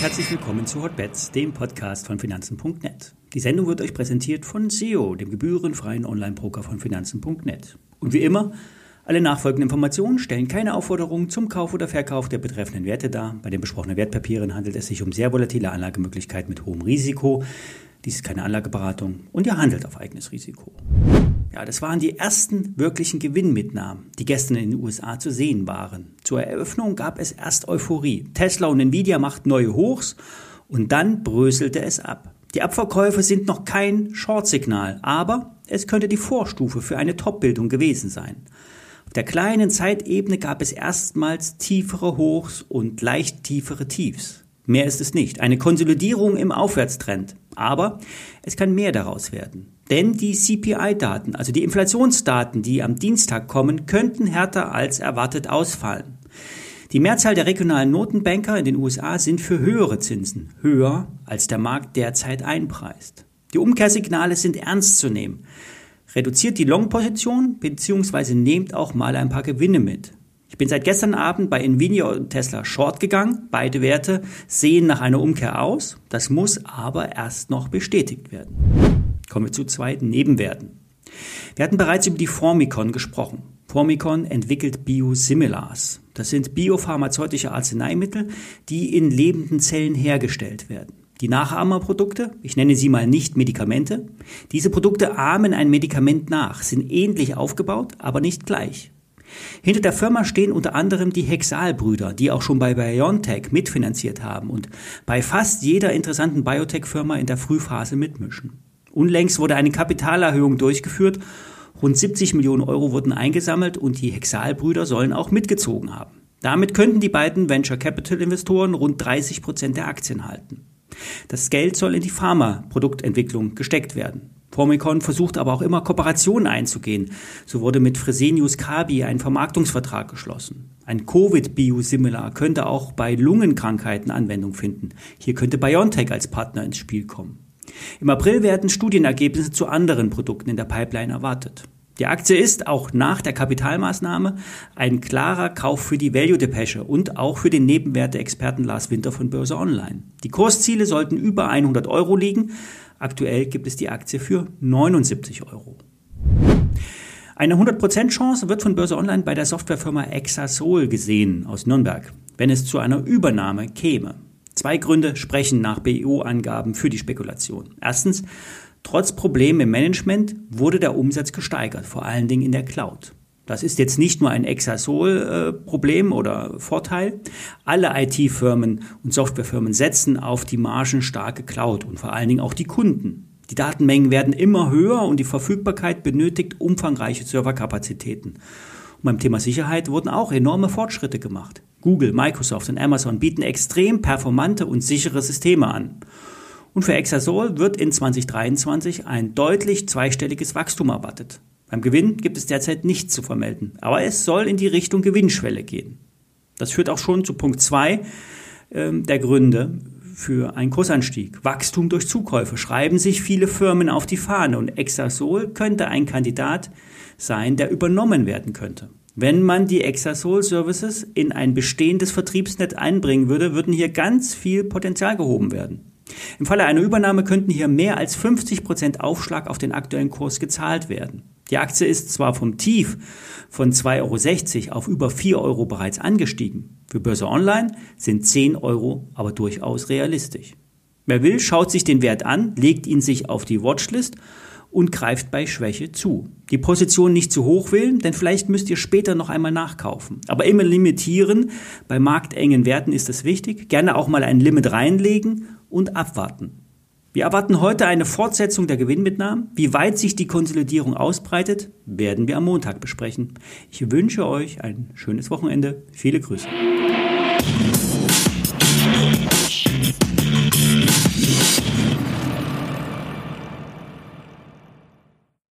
herzlich willkommen zu Hotbets, dem Podcast von Finanzen.net. Die Sendung wird euch präsentiert von SEO, dem gebührenfreien Online-Broker von Finanzen.net. Und wie immer, alle nachfolgenden Informationen stellen keine Aufforderung zum Kauf oder Verkauf der betreffenden Werte dar. Bei den besprochenen Wertpapieren handelt es sich um sehr volatile Anlagemöglichkeiten mit hohem Risiko. Dies ist keine Anlageberatung und ihr handelt auf eigenes Risiko. Ja, das waren die ersten wirklichen Gewinnmitnahmen, die gestern in den USA zu sehen waren. Zur Eröffnung gab es erst Euphorie. Tesla und Nvidia machten neue Hochs und dann bröselte es ab. Die Abverkäufe sind noch kein Short-Signal, aber es könnte die Vorstufe für eine Top-Bildung gewesen sein. Auf der kleinen Zeitebene gab es erstmals tiefere Hochs und leicht tiefere Tiefs. Mehr ist es nicht. Eine Konsolidierung im Aufwärtstrend. Aber es kann mehr daraus werden. Denn die CPI-Daten, also die Inflationsdaten, die am Dienstag kommen, könnten härter als erwartet ausfallen. Die Mehrzahl der regionalen Notenbanker in den USA sind für höhere Zinsen, höher als der Markt derzeit einpreist. Die Umkehrsignale sind ernst zu nehmen. Reduziert die Long-Position bzw. nehmt auch mal ein paar Gewinne mit. Ich bin seit gestern Abend bei Nvidia und Tesla short gegangen. Beide Werte sehen nach einer Umkehr aus. Das muss aber erst noch bestätigt werden. Kommen wir zu zweiten Nebenwerten. Wir hatten bereits über die Formicon gesprochen. Formicon entwickelt Biosimilars. Das sind biopharmazeutische Arzneimittel, die in lebenden Zellen hergestellt werden. Die Nachahmerprodukte, ich nenne sie mal nicht Medikamente, diese Produkte ahmen ein Medikament nach, sind ähnlich aufgebaut, aber nicht gleich. Hinter der Firma stehen unter anderem die Hexal-Brüder, die auch schon bei BioNTech mitfinanziert haben und bei fast jeder interessanten Biotech-Firma in der Frühphase mitmischen. Unlängst wurde eine Kapitalerhöhung durchgeführt. Rund 70 Millionen Euro wurden eingesammelt und die Hexalbrüder sollen auch mitgezogen haben. Damit könnten die beiden Venture Capital Investoren rund 30 Prozent der Aktien halten. Das Geld soll in die Pharma-Produktentwicklung gesteckt werden. Formicon versucht aber auch immer Kooperationen einzugehen. So wurde mit Fresenius Kabi ein Vermarktungsvertrag geschlossen. Ein Covid-Biosimilar könnte auch bei Lungenkrankheiten Anwendung finden. Hier könnte BioNTech als Partner ins Spiel kommen. Im April werden Studienergebnisse zu anderen Produkten in der Pipeline erwartet. Die Aktie ist auch nach der Kapitalmaßnahme ein klarer Kauf für die Value-Depesche und auch für den Nebenwerte-Experten Lars Winter von Börse Online. Die Kursziele sollten über 100 Euro liegen. Aktuell gibt es die Aktie für 79 Euro. Eine 100% Chance wird von Börse Online bei der Softwarefirma Exasol gesehen aus Nürnberg, wenn es zu einer Übernahme käme. Zwei Gründe sprechen nach BIO-Angaben für die Spekulation. Erstens, trotz Problemen im Management wurde der Umsatz gesteigert, vor allen Dingen in der Cloud. Das ist jetzt nicht nur ein Exasol-Problem oder Vorteil. Alle IT-Firmen und Softwarefirmen setzen auf die margenstarke Cloud und vor allen Dingen auch die Kunden. Die Datenmengen werden immer höher und die Verfügbarkeit benötigt umfangreiche Serverkapazitäten. Und beim Thema Sicherheit wurden auch enorme Fortschritte gemacht. Google, Microsoft und Amazon bieten extrem performante und sichere Systeme an. Und für Exasol wird in 2023 ein deutlich zweistelliges Wachstum erwartet. Beim Gewinn gibt es derzeit nichts zu vermelden, aber es soll in die Richtung Gewinnschwelle gehen. Das führt auch schon zu Punkt 2 äh, der Gründe für einen Kursanstieg. Wachstum durch Zukäufe schreiben sich viele Firmen auf die Fahne und Exasol könnte ein Kandidat sein, der übernommen werden könnte. Wenn man die Exasol Services in ein bestehendes Vertriebsnetz einbringen würde, würden hier ganz viel Potenzial gehoben werden. Im Falle einer Übernahme könnten hier mehr als 50 Prozent Aufschlag auf den aktuellen Kurs gezahlt werden. Die Aktie ist zwar vom Tief von 2,60 Euro auf über 4 Euro bereits angestiegen. Für Börse Online sind 10 Euro aber durchaus realistisch. Wer will, schaut sich den Wert an, legt ihn sich auf die Watchlist und greift bei Schwäche zu. Die Position nicht zu hoch wählen, denn vielleicht müsst ihr später noch einmal nachkaufen. Aber immer limitieren. Bei marktengen Werten ist es wichtig. Gerne auch mal ein Limit reinlegen und abwarten. Wir erwarten heute eine Fortsetzung der Gewinnmitnahmen. Wie weit sich die Konsolidierung ausbreitet, werden wir am Montag besprechen. Ich wünsche euch ein schönes Wochenende. Viele Grüße.